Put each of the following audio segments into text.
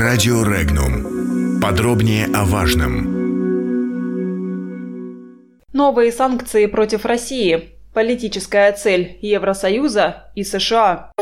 Радио Регнум. Подробнее о важном. Новые санкции против России. Политическая цель Евросоюза и США.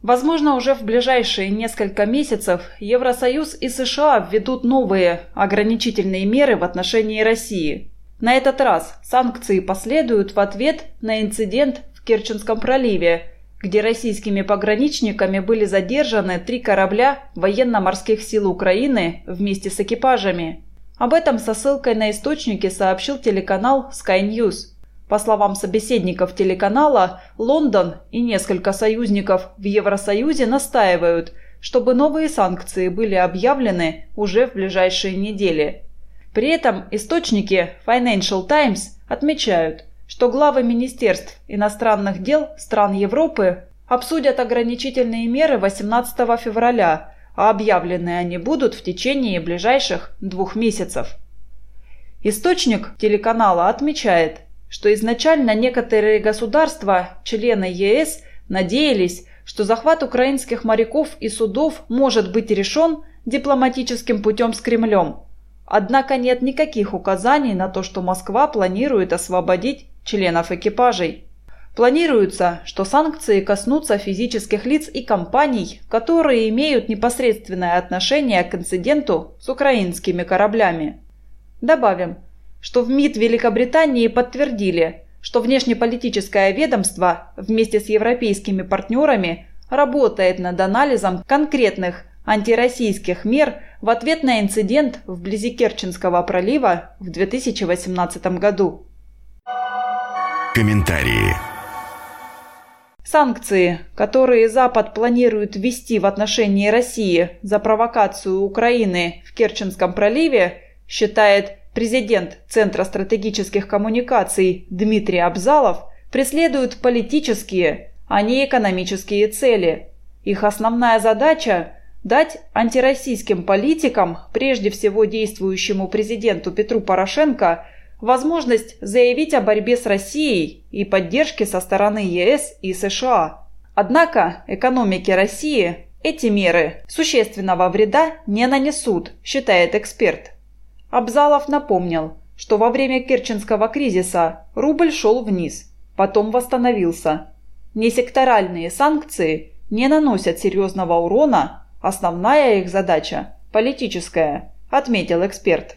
Возможно, уже в ближайшие несколько месяцев Евросоюз и США введут новые ограничительные меры в отношении России. На этот раз санкции последуют в ответ на инцидент в Керченском проливе, где российскими пограничниками были задержаны три корабля военно-морских сил Украины вместе с экипажами. Об этом со ссылкой на источники сообщил телеканал Sky News. По словам собеседников телеканала, Лондон и несколько союзников в Евросоюзе настаивают, чтобы новые санкции были объявлены уже в ближайшие недели. При этом источники Financial Times отмечают – что главы министерств иностранных дел стран Европы обсудят ограничительные меры 18 февраля, а объявлены они будут в течение ближайших двух месяцев. Источник телеканала отмечает, что изначально некоторые государства, члены ЕС, надеялись, что захват украинских моряков и судов может быть решен дипломатическим путем с Кремлем. Однако нет никаких указаний на то, что Москва планирует освободить членов экипажей. Планируется, что санкции коснутся физических лиц и компаний, которые имеют непосредственное отношение к инциденту с украинскими кораблями. Добавим, что в МИД Великобритании подтвердили, что внешнеполитическое ведомство вместе с европейскими партнерами работает над анализом конкретных антироссийских мер в ответ на инцидент вблизи Керченского пролива в 2018 году. Комментарии. Санкции, которые Запад планирует ввести в отношении России за провокацию Украины в Керченском проливе, считает президент Центра стратегических коммуникаций Дмитрий Абзалов, преследуют политические, а не экономические цели. Их основная задача – дать антироссийским политикам, прежде всего действующему президенту Петру Порошенко, возможность заявить о борьбе с Россией и поддержке со стороны ЕС и США. Однако экономике России эти меры существенного вреда не нанесут, считает эксперт. Абзалов напомнил, что во время Керченского кризиса рубль шел вниз, потом восстановился. Несекторальные санкции не наносят серьезного урона, основная их задача – политическая, отметил эксперт.